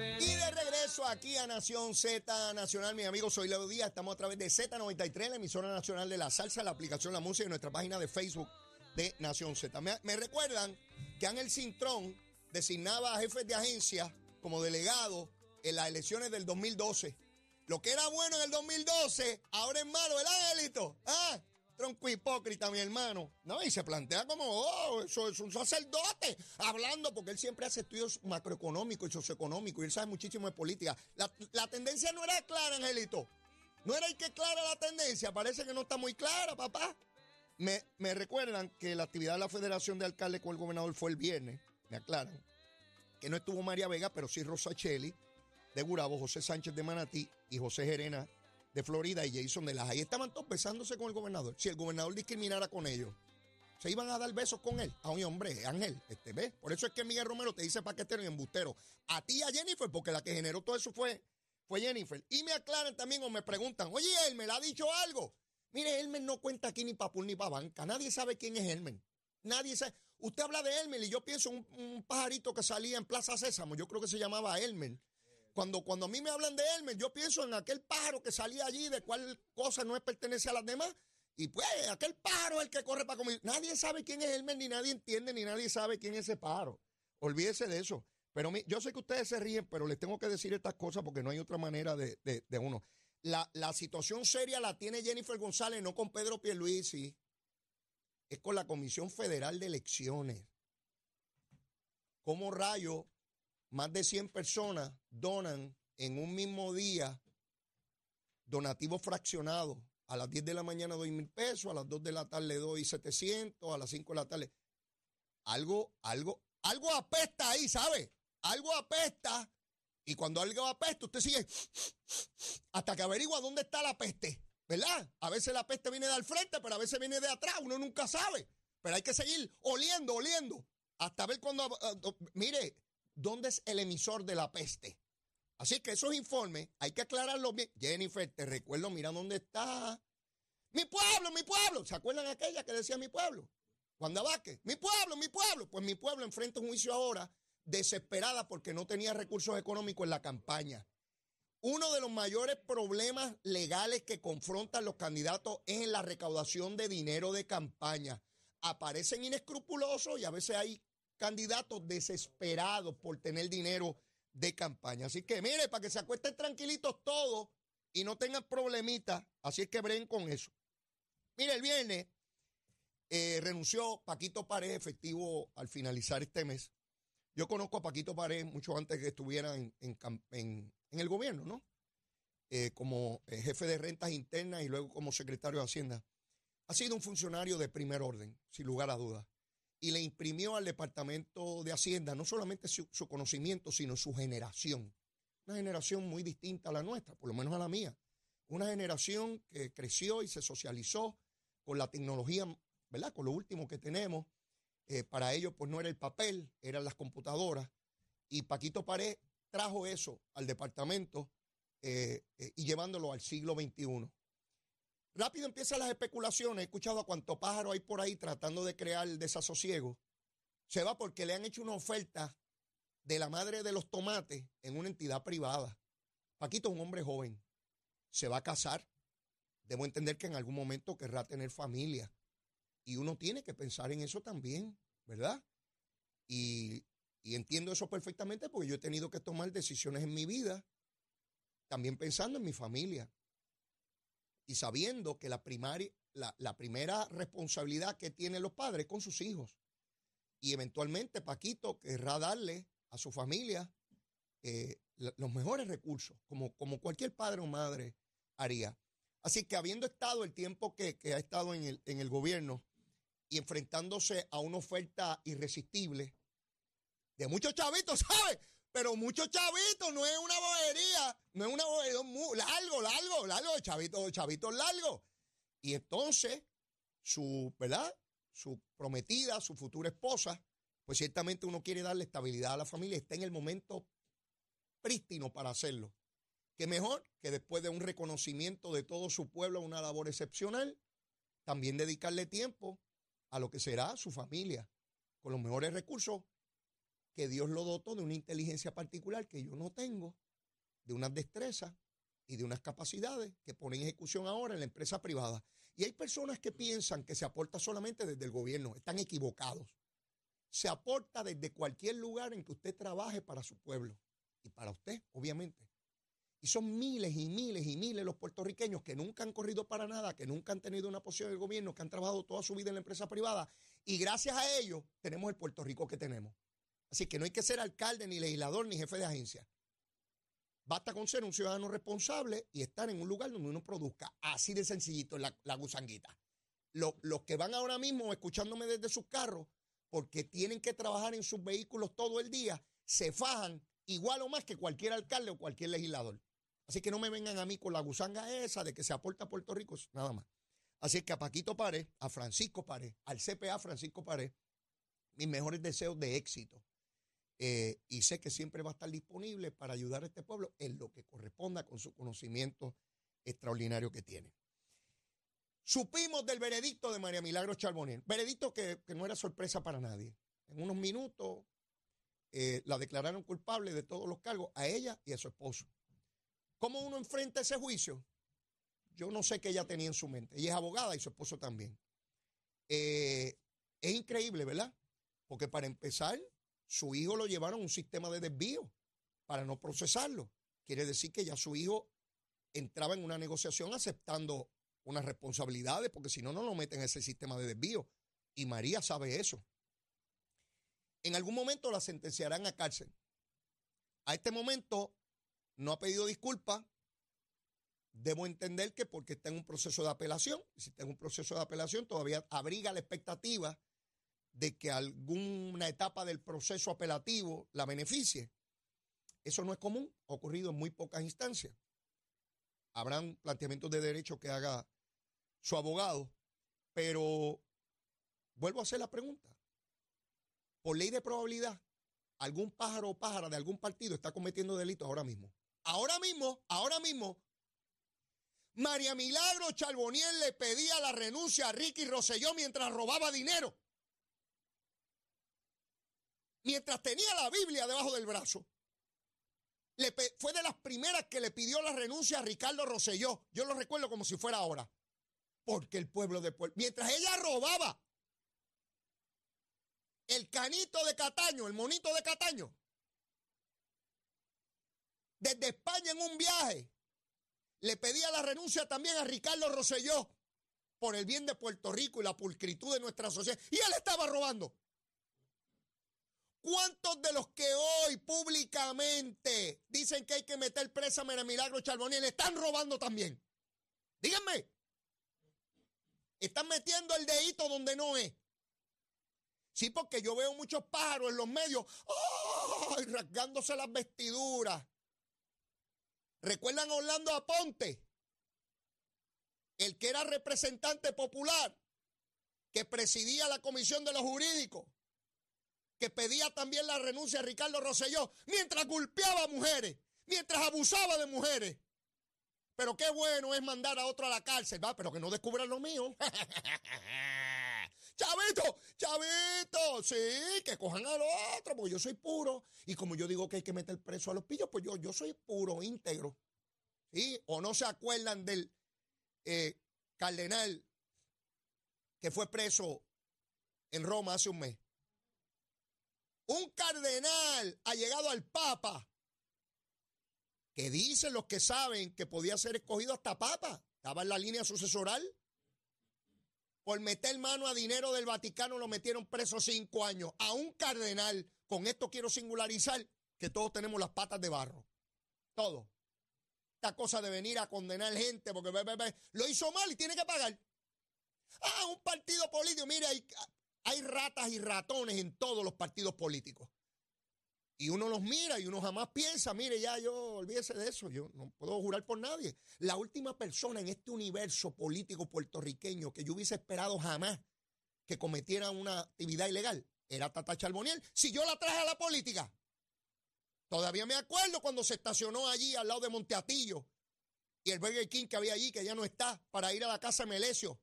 Y de regreso aquí a Nación Z Nacional, mi amigo, soy Leo Díaz. Estamos a través de Z93, la emisora nacional de la salsa, la aplicación La Música y nuestra página de Facebook de Nación Z. Me, recuerdan que Ángel Cintrón designaba a jefes de agencia como delegado en las elecciones del 2012. Lo que era bueno en el 2012, ahora es malo, ¿verdad, Angelito? ¿Ah? Tronco hipócrita, mi hermano. No, y se plantea como, oh, eso es un sacerdote, hablando, porque él siempre hace estudios macroeconómicos y socioeconómicos, y él sabe muchísimo de política. La, la tendencia no era clara, Angelito. No era el que clara la tendencia, parece que no está muy clara, papá. Me, me recuerdan que la actividad de la Federación de Alcaldes con el gobernador fue el viernes, me aclaran, que no estuvo María Vega, pero sí Rosa Cheli de Gurabo, José Sánchez de Manatí y José Gerena de Florida y Jason de las Ahí estaban todos besándose con el gobernador. Si el gobernador discriminara con ellos, se iban a dar besos con él. A un hombre, Ángel, este ve. Por eso es que Miguel Romero te dice paquetero y embustero. A ti a Jennifer, porque la que generó todo eso fue, fue Jennifer. Y me aclaran también o me preguntan, oye, él me ha dicho algo. Mire, Elmer no cuenta aquí ni para ni para banca. Nadie sabe quién es Elmer. Nadie sabe. Usted habla de Elmer y yo pienso un, un pajarito que salía en Plaza Sésamo. Yo creo que se llamaba Elmer. Cuando, cuando a mí me hablan de Elmer, yo pienso en aquel pájaro que salía allí, de cuál cosa no pertenece a las demás. Y pues, aquel pájaro es el que corre para comer. Nadie sabe quién es Elmer, ni nadie entiende, ni nadie sabe quién es ese pájaro. Olvídese de eso. Pero yo sé que ustedes se ríen, pero les tengo que decir estas cosas porque no hay otra manera de, de, uno. La, la, situación seria la tiene Jennifer González, no con Pedro Pierluisi. Es con la Comisión Federal de Elecciones. ¿Cómo rayo más de 100 personas donan en un mismo día donativos fraccionados. A las 10 de la mañana doy mil pesos, a las 2 de la tarde doy 700, a las 5 de la tarde. Algo, algo, algo apesta ahí, ¿sabe? Algo apesta. Y cuando algo apesta, usted sigue hasta que averigua dónde está la peste, ¿verdad? A veces la peste viene de al frente, pero a veces viene de atrás, uno nunca sabe. Pero hay que seguir oliendo, oliendo, hasta ver cuando... Ah, mire, dónde es el emisor de la peste. Así que esos informes hay que aclararlos bien. Jennifer, te recuerdo, mira dónde está. Mi pueblo, mi pueblo. ¿Se acuerdan aquella que decía mi pueblo? Cuando Abaque, mi pueblo, mi pueblo. Pues mi pueblo enfrenta un juicio ahora desesperada porque no tenía recursos económicos en la campaña. Uno de los mayores problemas legales que confrontan los candidatos es en la recaudación de dinero de campaña. Aparecen inescrupulosos y a veces hay candidatos desesperados por tener dinero de campaña. Así que mire, para que se acuesten tranquilitos todos y no tengan problemitas, así es que bren con eso. Mire, el viernes eh, renunció Paquito Pared, efectivo al finalizar este mes. Yo conozco a Paquito Pared mucho antes que estuviera en, en, el gobierno, ¿no? Eh, como eh, jefe de rentas internas y luego como secretario de Hacienda. Ha sido un funcionario de primer orden, sin lugar a dudas y le imprimió al Departamento de Hacienda no solamente su, conocimiento, sino su generación. Una generación muy distinta a la nuestra, por lo menos a la mía. Una generación que creció y se socializó con la tecnología, ¿verdad? Con lo último que tenemos. Eh, para ellos, pues no era el papel, eran las computadoras. Y Paquito Pared trajo eso al departamento eh, eh, y llevándolo al siglo XXI. Rápido empiezan las especulaciones. He escuchado a cuánto pájaro hay por ahí tratando de crear desasosiego. Se va porque le han hecho una oferta de la madre de los tomates en una entidad privada. Paquito es un hombre joven. Se va a casar. Debo entender que en algún momento querrá tener familia. Y uno tiene que pensar en eso también, ¿verdad? Y, y entiendo eso perfectamente porque yo he tenido que tomar decisiones en mi vida, también pensando en mi familia y sabiendo que la, primaria, la, primera responsabilidad que tienen los padres es con sus hijos. Y eventualmente Paquito querrá darle a su familia eh, los mejores recursos, como, como cualquier padre o madre haría. Así que habiendo estado el tiempo que, ha estado en el, en el gobierno y enfrentándose a una oferta irresistible de muchos chavitos, ¿sabe? Pero muchos chavitos, no es una bobería, no es una bobería, muy, largo, largo, largo, chavitos, chavitos largo. Y entonces, su, ¿verdad? Su prometida, su futura esposa, pues ciertamente uno quiere darle estabilidad a la familia, está en el momento prístino para hacerlo. Que mejor que después de un reconocimiento de todo su pueblo, una labor excepcional, también dedicarle tiempo a lo que será su familia, con los mejores recursos que Dios lo dotó de una inteligencia particular que yo no tengo, de unas destrezas y de unas capacidades que pone en ejecución ahora en la empresa privada. Y hay personas que piensan que se aporta solamente desde el gobierno. Están equivocados. Se aporta desde cualquier lugar en que usted trabaje para su pueblo y para usted, obviamente. Y son miles y miles y miles los puertorriqueños que nunca han corrido para nada, que nunca han tenido una posición del gobierno, que han trabajado toda su vida en la empresa privada. Y gracias a ellos tenemos el Puerto Rico que tenemos. Así que no hay que ser alcalde, ni legislador, ni jefe de agencia. Basta con ser un ciudadano responsable y estar en un lugar donde uno produzca. Así de sencillito la, la gusanguita. Los, que van ahora mismo escuchándome desde sus carros, porque tienen que trabajar en sus vehículos todo el día, se fajan igual o más que cualquier alcalde o cualquier legislador. Así que no me vengan a mí con la gusanga esa de que se aporta a Puerto Rico, nada más. Así que a Paquito Pared, a Francisco Pared, al CPA Francisco Pared, mis mejores deseos de éxito. Eh, y sé que siempre va a estar disponible para ayudar a este pueblo en lo que corresponda con su conocimiento extraordinario que tiene. Supimos del veredicto de María Milagro Charboniel, veredicto que, no era sorpresa para nadie. En unos minutos eh, la declararon culpable de todos los cargos a ella y a su esposo. ¿Cómo uno enfrenta ese juicio? Yo no sé qué ella tenía en su mente. Ella es abogada y su esposo también. Eh, es increíble, ¿verdad? Porque para empezar, su hijo lo llevaron a un sistema de desvío para no procesarlo. Quiere decir que ya su hijo entraba en una negociación aceptando unas responsabilidades, porque si no, no lo meten en ese sistema de desvío. Y María sabe eso. En algún momento la sentenciarán a cárcel. A este momento no ha pedido disculpas. Debo entender que porque está en un proceso de apelación, si está en un proceso de apelación, todavía abriga la expectativa de que alguna etapa del proceso apelativo la beneficie. Eso no es común, ha ocurrido en muy pocas instancias. Habrán planteamientos de derecho que haga su abogado, pero vuelvo a hacer la pregunta. Por ley de probabilidad, algún pájaro o pájara de algún partido está cometiendo delitos ahora mismo. Ahora mismo, ahora mismo, María Milagro Charboniel le pedía la renuncia a Ricky Rosselló mientras robaba dinero. Mientras tenía la Biblia debajo del brazo. Fue de las primeras que le pidió la renuncia a Ricardo Rosselló. Yo lo recuerdo como si fuera ahora. Porque el pueblo de pueblo. Mientras ella robaba el canito de Cataño, el monito de Cataño, desde España en un viaje. Le pedía la renuncia también a Ricardo Rosselló por el bien de Puerto Rico y la pulcritud de nuestra sociedad. Y él estaba robando. ¿Cuántos de los que hoy públicamente dicen que hay que meter presa a Milagro Charboniel están robando también? Díganme. Están metiendo el dedito donde no es. Sí, porque yo veo muchos pájaros en los medios, rasgándose las vestiduras, ¿Recuerdan a Orlando Aponte? El que era representante popular, que presidía la comisión de los jurídicos, que pedía también la renuncia a Ricardo Rosselló, mientras golpeaba a mujeres, mientras abusaba de mujeres. Pero qué bueno es mandar a otro a la cárcel, va, pero que no descubran lo mío. Chavito, chavito, sí, que cojan al otro, porque yo soy puro. Y como yo digo que hay que meter preso a los pillos, pues yo, yo soy puro, íntegro. ¿Sí? O no se acuerdan del eh, cardenal que fue preso en Roma hace un mes. Un cardenal ha llegado al Papa, que dicen los que saben que podía ser escogido hasta Papa. Estaba en la línea sucesoral por meter mano a dinero del Vaticano lo metieron preso cinco años. A un cardenal, con esto quiero singularizar que todos tenemos las patas de barro. Todo. Esta cosa de venir a condenar gente porque lo hizo mal y tiene que pagar. Ah, un partido político. Mire, hay, ratas y ratones en todos los partidos políticos. Y uno los mira y uno jamás piensa, mire, ya yo olvídese de eso, yo no puedo jurar por nadie. La última persona en este universo político puertorriqueño que yo hubiese esperado jamás que cometiera una actividad ilegal era Tata Charboniel. Si yo la traje a la política, todavía me acuerdo cuando se estacionó allí al lado de Monteatillo y el Burger King que había allí, que ya no está, para ir a la casa de Melesio.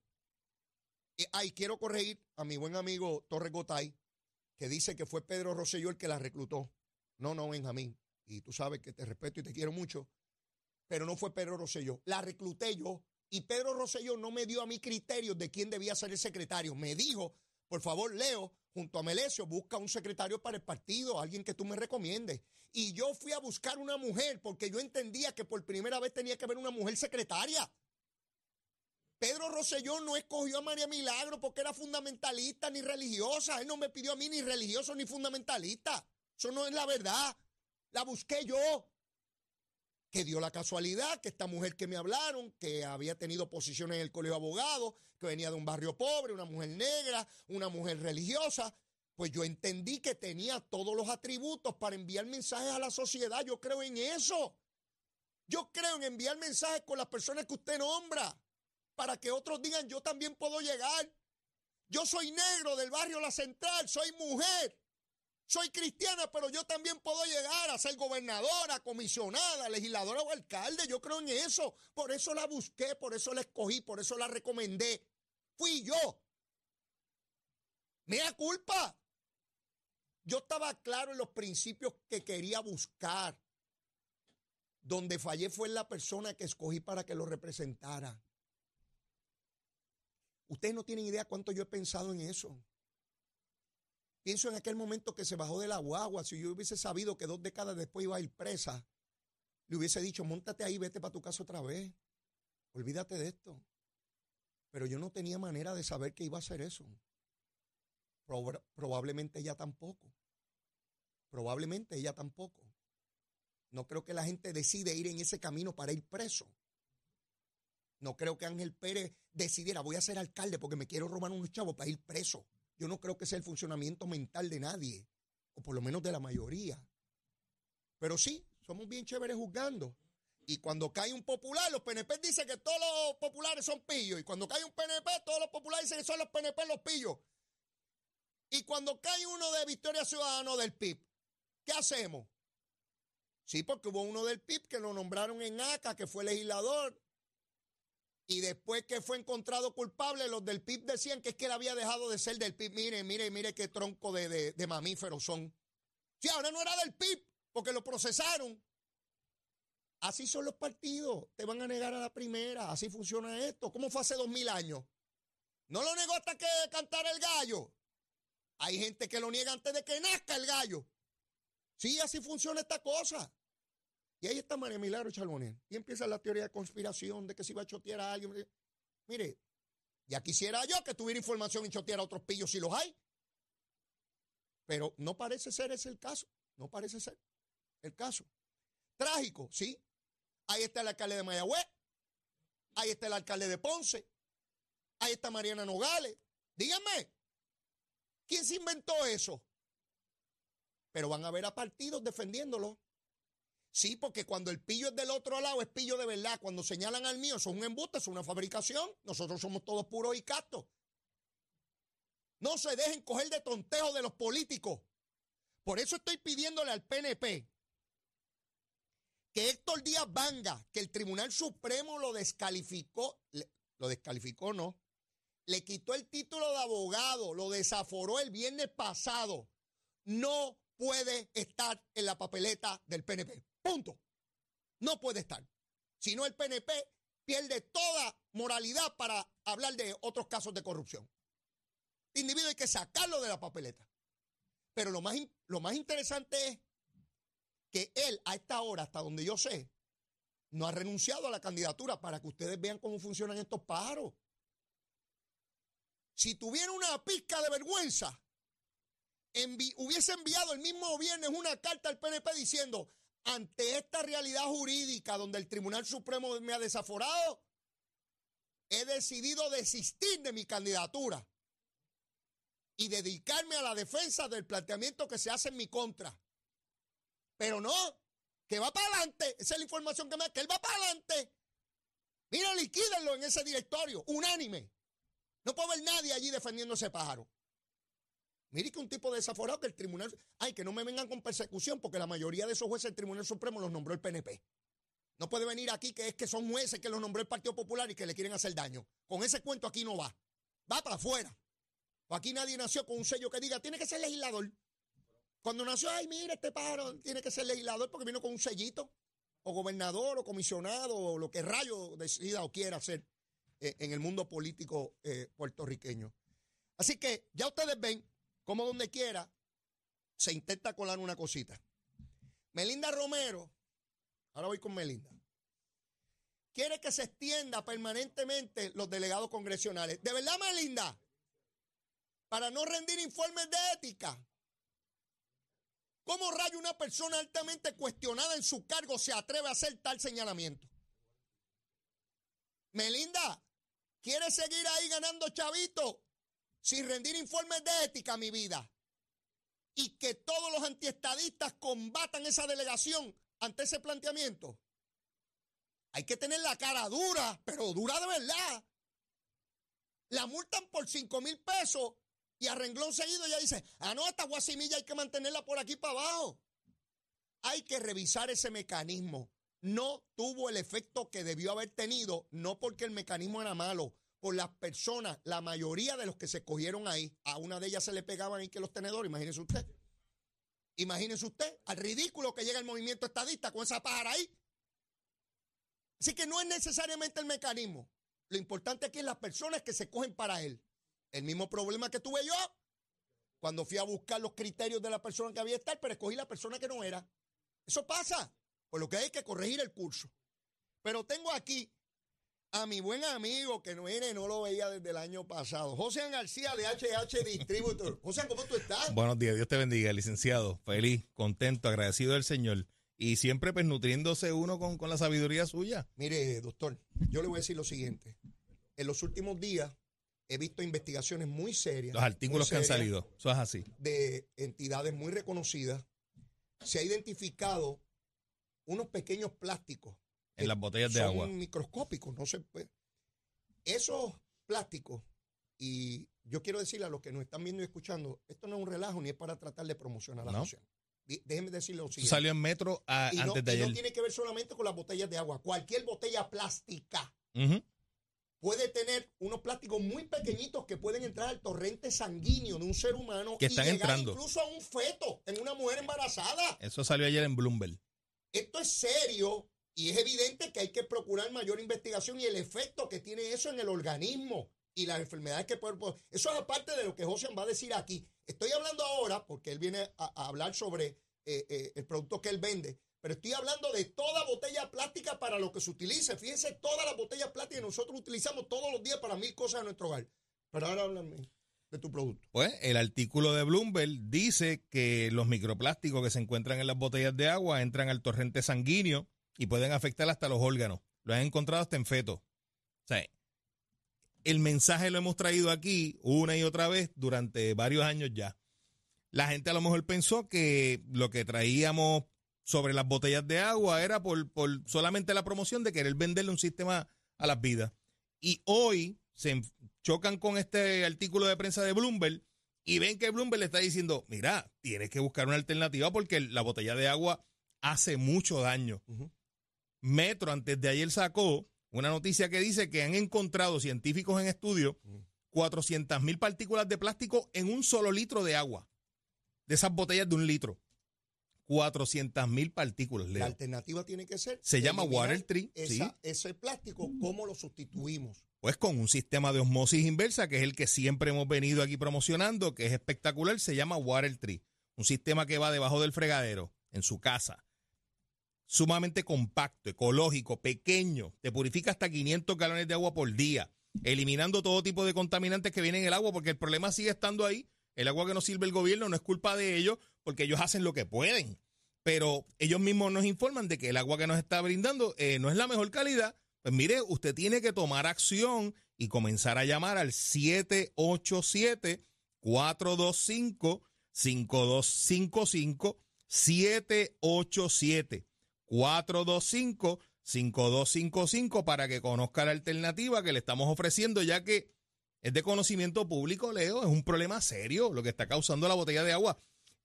Ay, quiero corregir a mi buen amigo Torres Gotay que dice que fue Pedro Rosselló el que la reclutó. No, no, Benjamín. Y tú sabes que te respeto y te quiero mucho. Pero no fue Pedro Rosselló. La recluté yo. Y Pedro Rosselló no me dio a mí criterios de quién debía ser el secretario. Me dijo, por favor, Leo, junto a Melesio, busca un secretario para el partido, alguien que tú me recomiendes. Y yo fui a buscar una mujer porque yo entendía que por primera vez tenía que haber una mujer secretaria. Pedro Rosselló no escogió a María Milagro porque era fundamentalista ni religiosa. Él no me pidió a mí ni religioso ni fundamentalista. Eso no es la verdad. La busqué yo. Que dio la casualidad que esta mujer que me hablaron, que había tenido posiciones en el colegio de abogados, que venía de un barrio pobre, una mujer negra, una mujer religiosa, pues yo entendí que tenía todos los atributos para enviar mensajes a la sociedad. Yo creo en eso. Yo creo en enviar mensajes con las personas que usted nombra para que otros digan, yo también puedo llegar. Yo soy negro del barrio La Central, soy mujer, soy cristiana, pero yo también puedo llegar a ser gobernadora, comisionada, legisladora o alcalde. Yo creo en eso. Por eso la busqué, por eso la escogí, por eso la recomendé. Fui yo. Me da culpa. Yo estaba claro en los principios que quería buscar. Donde fallé fue en la persona que escogí para que lo representara. Ustedes no tienen idea cuánto yo he pensado en eso. Pienso en aquel momento que se bajó de la guagua. Si yo hubiese sabido que dos décadas después iba a ir presa, le hubiese dicho, montate ahí, vete para tu casa otra vez. Olvídate de esto. Pero yo no tenía manera de saber que iba a hacer eso. probablemente ella tampoco. Probablemente ella tampoco. No creo que la gente decide ir en ese camino para ir preso. No creo que Ángel Pérez decidiera, voy a ser alcalde porque me quiero robar unos chavos para ir preso. Yo no creo que sea el funcionamiento mental de nadie, o por lo menos de la mayoría. Pero sí, somos bien chéveres juzgando. Y cuando cae un popular, los PNP dicen que todos los populares son pillos. Y cuando cae un PNP, todos los populares dicen que son los PNP los pillos. Y cuando cae uno de Victoria Ciudadano del PIB, ¿qué hacemos? Sí, porque hubo uno del PIB que lo nombraron en ACA, que fue legislador, y después que fue encontrado culpable, los del PIB decían que es que él había dejado de ser del PIB. Mire, mire, mire qué tronco de, de, mamíferos son. Si ahora no era del PIB, porque lo procesaron. Así son los partidos. Te van a negar a la primera. Así funciona esto. ¿Cómo fue hace dos mil años? No lo negó hasta que cantara el gallo. Hay gente que lo niega antes de que nazca el gallo. Sí, así funciona esta cosa. Y ahí está María Milagro Charbonnier. Y empieza la teoría de conspiración de que si va a chotear a alguien. Mire, ya quisiera yo que tuviera información y choteara a otros pillos si los hay. Pero no parece ser ese el caso. No parece ser el caso. Trágico, sí. Ahí está el alcalde de Mayagüez. Ahí está el alcalde de Ponce. Ahí está Mariana Nogales. Díganme, ¿quién se inventó eso? Pero van a ver a partidos defendiéndolo. Sí, porque cuando el pillo es del otro lado es pillo de verdad. Cuando señalan al mío son un embuste, es una fabricación. Nosotros somos todos puros y castos. No se dejen coger de tontejo de los políticos. Por eso estoy pidiéndole al PNP que Héctor Díaz Vanga, que el Tribunal Supremo lo descalificó, lo descalificó, no, le quitó el título de abogado, lo desaforó el viernes pasado, no puede estar en la papeleta del PNP. Punto. No puede estar. Si no, el PNP pierde toda moralidad para hablar de otros casos de corrupción. individuo hay que sacarlo de la papeleta. Pero lo más, lo más interesante es que él, a esta hora, hasta donde yo sé, no ha renunciado a la candidatura para que ustedes vean cómo funcionan estos pájaros. Si tuviera una pizca de vergüenza, hubiese enviado el mismo viernes una carta al PNP diciendo, ante esta realidad jurídica donde el Tribunal Supremo me ha desaforado, he decidido desistir de mi candidatura y dedicarme a la defensa del planteamiento que se hace en mi contra. Pero no, que va para adelante. Esa es la información que me da, que él va para adelante. Mira, liquídenlo en ese directorio, unánime. No puede haber nadie allí defendiendo ese pájaro. Mire que un tipo desaforado que el tribunal. Ay, que no me vengan con persecución, porque la mayoría de esos jueces del Tribunal Supremo los nombró el PNP. No puede venir aquí que es que son jueces que los nombró el Partido Popular y que le quieren hacer daño. Con ese cuento aquí no va. Va para afuera. Aquí nadie nació con un sello que diga, tiene que ser legislador. Cuando nació, ay, mira, este pájaro tiene que ser legislador porque vino con un sellito, o gobernador, o comisionado, o lo que rayo decida o quiera hacer eh, en el mundo político eh, puertorriqueño. Así que ya ustedes ven cómo donde quiera se intenta colar una cosita. Melinda Romero, ahora voy con Melinda, quiere que se extienda permanentemente los delegados congresionales. ¿De verdad, Melinda? Para no rendir informes de ética. ¿Cómo rayo una persona altamente cuestionada en su cargo se atreve a hacer tal señalamiento? Melinda, ¿quiere seguir ahí ganando chavito sin rendir informes de ética, mi vida? y que todos los antiestadistas combatan esa delegación ante ese planteamiento. Hay que tener la cara dura, pero dura de verdad. La multan por 5 mil pesos y a renglón seguido ya dice, ah, no, esta guasimilla hay que mantenerla por aquí para abajo. Hay que revisar ese mecanismo. No tuvo el efecto que debió haber tenido, no porque el mecanismo era malo, por las personas, la mayoría de los que se cogieron ahí, a una de ellas se le pegaban ahí que los tenedores, imagínese usted. Imagínese usted al ridículo que llega el movimiento estadista con esa pájara ahí. Así que no es necesariamente el mecanismo. Lo importante aquí es las personas que se cogen para él. El mismo problema que tuve yo cuando fui a buscar los criterios de la persona que había estar, pero escogí la persona que no era. Eso pasa, por lo que hay que corregir el curso. Pero tengo aquí a mi buen amigo que no viene, no lo veía desde el año pasado. José García de HH Distributor. José, ¿cómo tú estás? Buenos días, Dios te bendiga, licenciado. Feliz, contento, agradecido del Señor. Y siempre pues nutriéndose uno con, con la sabiduría suya. Mire, doctor, yo le voy a decir lo siguiente. En los últimos días he visto investigaciones muy serias. Los artículos que han salido, eso es así. De entidades muy reconocidas. Se ha identificado unos pequeños plásticos en las botellas de agua. Son microscópicos, no se puede. Esos plásticos, y yo quiero decirle a los que nos están viendo y escuchando, esto no es un relajo ni es para tratar de promocionar la no. Déjenme decirle lo siguiente. Salió en metro antes de y ayer. no tiene que ver solamente con las botellas de agua. Cualquier botella plástica puede tener unos plásticos muy pequeñitos que pueden entrar al torrente sanguíneo de un ser humano que están y llegar entrando. incluso a un feto en una mujer embarazada. Eso salió ayer en Bloomberg. Esto es serio y es evidente que hay que procurar mayor investigación y el efecto que tiene eso en el organismo y las enfermedades que puede... Eso es aparte de lo que José va a decir aquí. Estoy hablando ahora, porque él viene a, hablar sobre eh, eh, el producto que él vende, pero estoy hablando de toda botella plástica para lo que se utilice. Fíjense, todas las botellas plásticas que nosotros utilizamos todos los días para mil cosas en nuestro hogar. Pero ahora háblame de tu producto. Pues el artículo de Bloomberg dice que los microplásticos que se encuentran en las botellas de agua entran al torrente sanguíneo y pueden afectar hasta los órganos. Lo han encontrado hasta en feto. O sea, el mensaje lo hemos traído aquí una y otra vez durante varios años ya. La gente a lo mejor pensó que lo que traíamos sobre las botellas de agua era por, por solamente la promoción de querer venderle un sistema a las vidas. Y hoy se chocan con este artículo de prensa de Bloomberg y ven que Bloomberg le está diciendo, mira, tienes que buscar una alternativa porque la botella de agua hace mucho daño. Metro antes de ayer sacó una noticia que dice que han encontrado científicos en estudio 400 mil partículas de plástico en un solo litro de agua. De esas botellas de un litro. 400 mil partículas. La alternativa tiene que ser. Se llama Water Tree. Ese plástico, ¿cómo lo sustituimos? Pues con un sistema de osmosis inversa, que es el que siempre hemos venido aquí promocionando, que es espectacular, se llama Water Tree. Un sistema que va debajo del fregadero, en su casa sumamente compacto, ecológico, pequeño, te purifica hasta 500 galones de agua por día, eliminando todo tipo de contaminantes que vienen en el agua, porque el problema sigue estando ahí. El agua que nos sirve el gobierno no es culpa de ellos, porque ellos hacen lo que pueden. Pero ellos mismos nos informan de que el agua que nos está brindando eh, no es la mejor calidad. Pues mire, usted tiene que tomar acción y comenzar a llamar al 787 425 5255 787 425-5255 para que conozca la alternativa que le estamos ofreciendo, ya que es de conocimiento público, Leo, es un problema serio lo que está causando la botella de agua.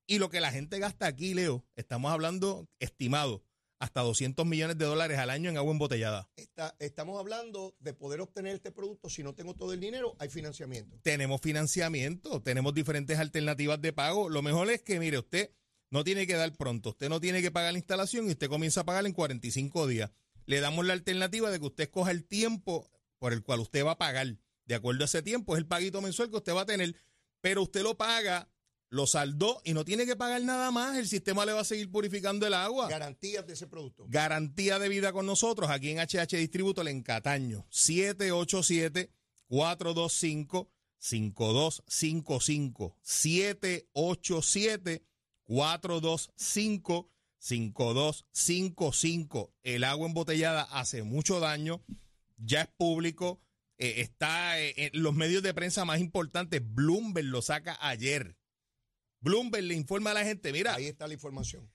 Y lo que la gente gasta aquí, Leo, estamos hablando estimado, hasta 200 millones de dólares al año en agua embotellada. Está- estamos hablando de poder obtener este producto. Si no tengo todo el dinero, hay financiamiento. Tenemos financiamiento, tenemos diferentes alternativas de pago. Lo mejor es que, mire, usted no tiene que dar pronto, usted no tiene que pagar la instalación y usted comienza a pagar en 45 días. Le damos la alternativa de que usted escoja el tiempo por el cual usted va a pagar. De acuerdo a ese tiempo, es el paguito mensual que usted va a tener, pero usted lo paga, lo saldó y no tiene que pagar nada más. El sistema le va a seguir purificando el agua. Garantías de ese producto. Garantía de vida con nosotros aquí en HH Distributo en Cataño. 787-425-5255. 787-425-5255. El agua embotellada hace mucho daño. Ya es público. eh, está eh, en los medios de prensa más importantes. Bloomberg lo saca ayer. Bloomberg le informa a la gente, mira, Ahí está la información.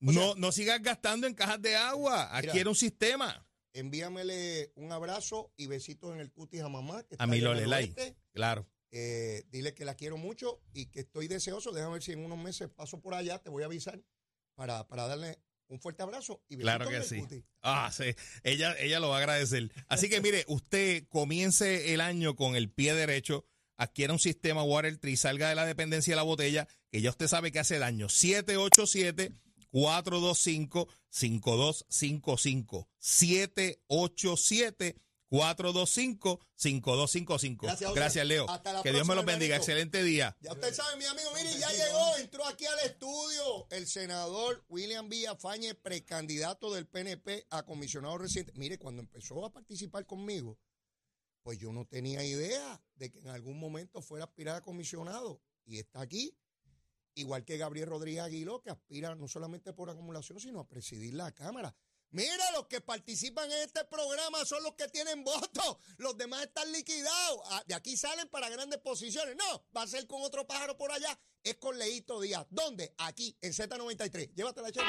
no, no sigas gastando en cajas de agua. Adquiere un sistema. Envíamele un abrazo y besitos en el cutis a mamá. Que A mi oeste. Claro. Eh, dile que la quiero mucho y que estoy deseoso. Déjame ver si en unos meses paso por allá, te voy a avisar para, para darle un fuerte abrazo y Claro que sí. Ah, sí. Ella, ella lo va a agradecer. Así que mire, usted comience el año con el pie derecho, adquiera un sistema Water Tree, salga de la dependencia de la botella, que ya usted sabe que hace daño. 787 425 5255 787 425 5255 Gracias. Gracias, Leo. Hasta la que Dios me los bendiga. Excelente día. Ya usted sabe, mi amigo, mire, ya llegó, entró aquí al estudio el senador William Villafañe, precandidato del PNP a comisionado reciente. Mire, cuando empezó a participar conmigo, pues yo no tenía idea de que en algún momento fuera a aspirar a comisionado. Y está aquí, igual que Gabriel Rodríguez Aguiló, que aspira no solamente por acumulación, sino a presidir la Cámara. Mira, los que participan en este programa son los que tienen votos. Los demás están liquidados. Ah, De aquí salen para grandes posiciones. No, va a ser con otro pájaro por allá. Es con Leito Díaz. ¿Dónde? Aquí, en Z93. Llévatela, Chelo.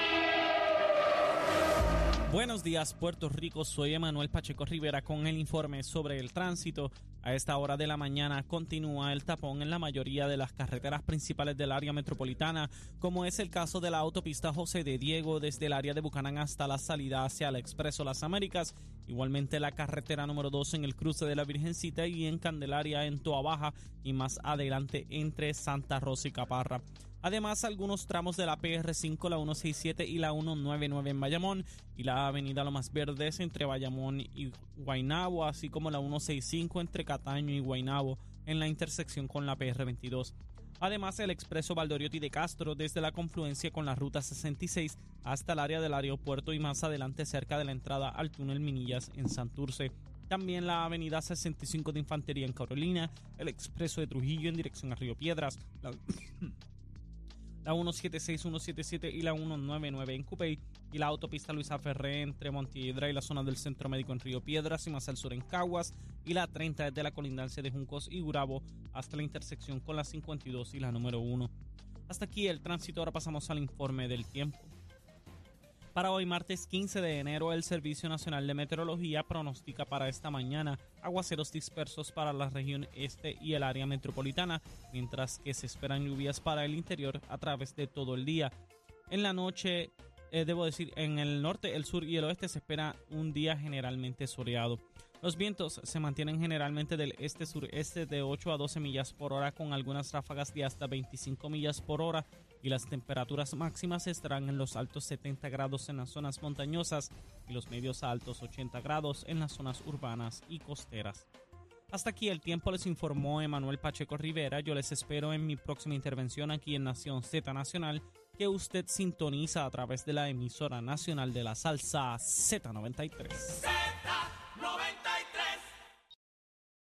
Buenos días, Puerto Rico. Soy Emanuel Pacheco Rivera con el informe sobre el tránsito. A esta hora de la mañana continúa el tapón en la mayoría de las carreteras principales del área metropolitana, como es el caso de la autopista José de Diego desde el área de Bucanán hasta la salida hacia el Expreso Las Américas. Igualmente la carretera número 2 en el cruce de la Virgencita y en Candelaria en Toa Baja y más adelante entre Santa Rosa y Caparra. Además, algunos tramos de la PR5, la 167 y la 199 en Bayamón y la avenida Lomas Verdes entre Bayamón y Guaynabo, así como la 165 entre Cataño y Guaynabo en la intersección con la PR22. Además, el expreso Valdoriotti de Castro desde la confluencia con la ruta 66 hasta el área del aeropuerto y más adelante cerca de la entrada al túnel Minillas en Santurce. También la avenida 65 de Infantería en Carolina, el expreso de Trujillo en dirección a Río Piedras, la 176, 177 y la 199 en Cupey y la autopista Luisa Ferré entre Montiedra y la zona del Centro Médico en Río Piedras y más al sur en Caguas y la 30 desde la colindancia de Juncos y Gurabo hasta la intersección con la 52 y la número 1. Hasta aquí el tránsito, ahora pasamos al informe del tiempo. Para hoy, martes 15 de enero, el Servicio Nacional de Meteorología pronostica para esta mañana aguaceros dispersos para la región este y el área metropolitana, mientras que se esperan lluvias para el interior a través de todo el día. En la noche, eh, debo decir, en el norte, el sur y el oeste se espera un día generalmente soleado. Los vientos se mantienen generalmente del este-sureste de 8 a 12 millas por hora con algunas ráfagas de hasta 25 millas por hora y las temperaturas máximas estarán en los altos 70 grados en las zonas montañosas y los medios a altos 80 grados en las zonas urbanas y costeras. Hasta aquí el tiempo les informó Emanuel Pacheco Rivera. Yo les espero en mi próxima intervención aquí en Nación Z Nacional que usted sintoniza a través de la emisora nacional de la salsa Z93.